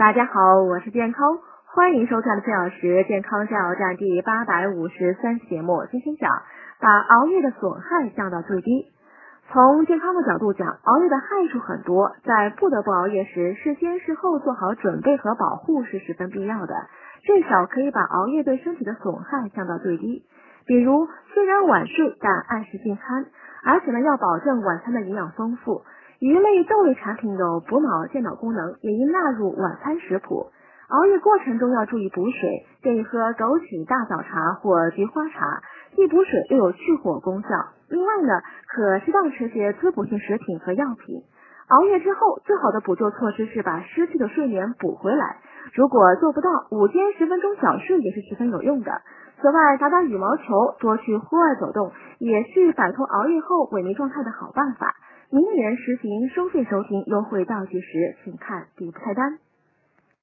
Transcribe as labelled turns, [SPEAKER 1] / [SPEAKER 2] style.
[SPEAKER 1] 大家好，我是健康，欢迎收看的四小时健康加油站第八百五十三期节目。今天讲把熬夜的损害降到最低。从健康的角度讲，熬夜的害处很多，在不得不熬夜时，事先事后做好准备和保护是十分必要的，至少可以把熬夜对身体的损害降到最低。比如，虽然晚睡，但按时进餐，而且呢要保证晚餐的营养丰富。鱼类、豆类产品有补脑、健脑功能，也应纳入晚餐食谱。熬夜过程中要注意补水，建议喝枸杞大枣茶或菊花茶，既补水又有去火功效。另外呢，可适当吃些滋补性食品和药品。熬夜之后，最好的补救措施是把失去的睡眠补回来。如果做不到，午间十分钟小睡也是十分有用的。此外，打打羽毛球，多去户外走动，也是摆脱熬夜后萎靡状态的好办法。明年实行收费收听，优惠倒计时，请看底部菜单。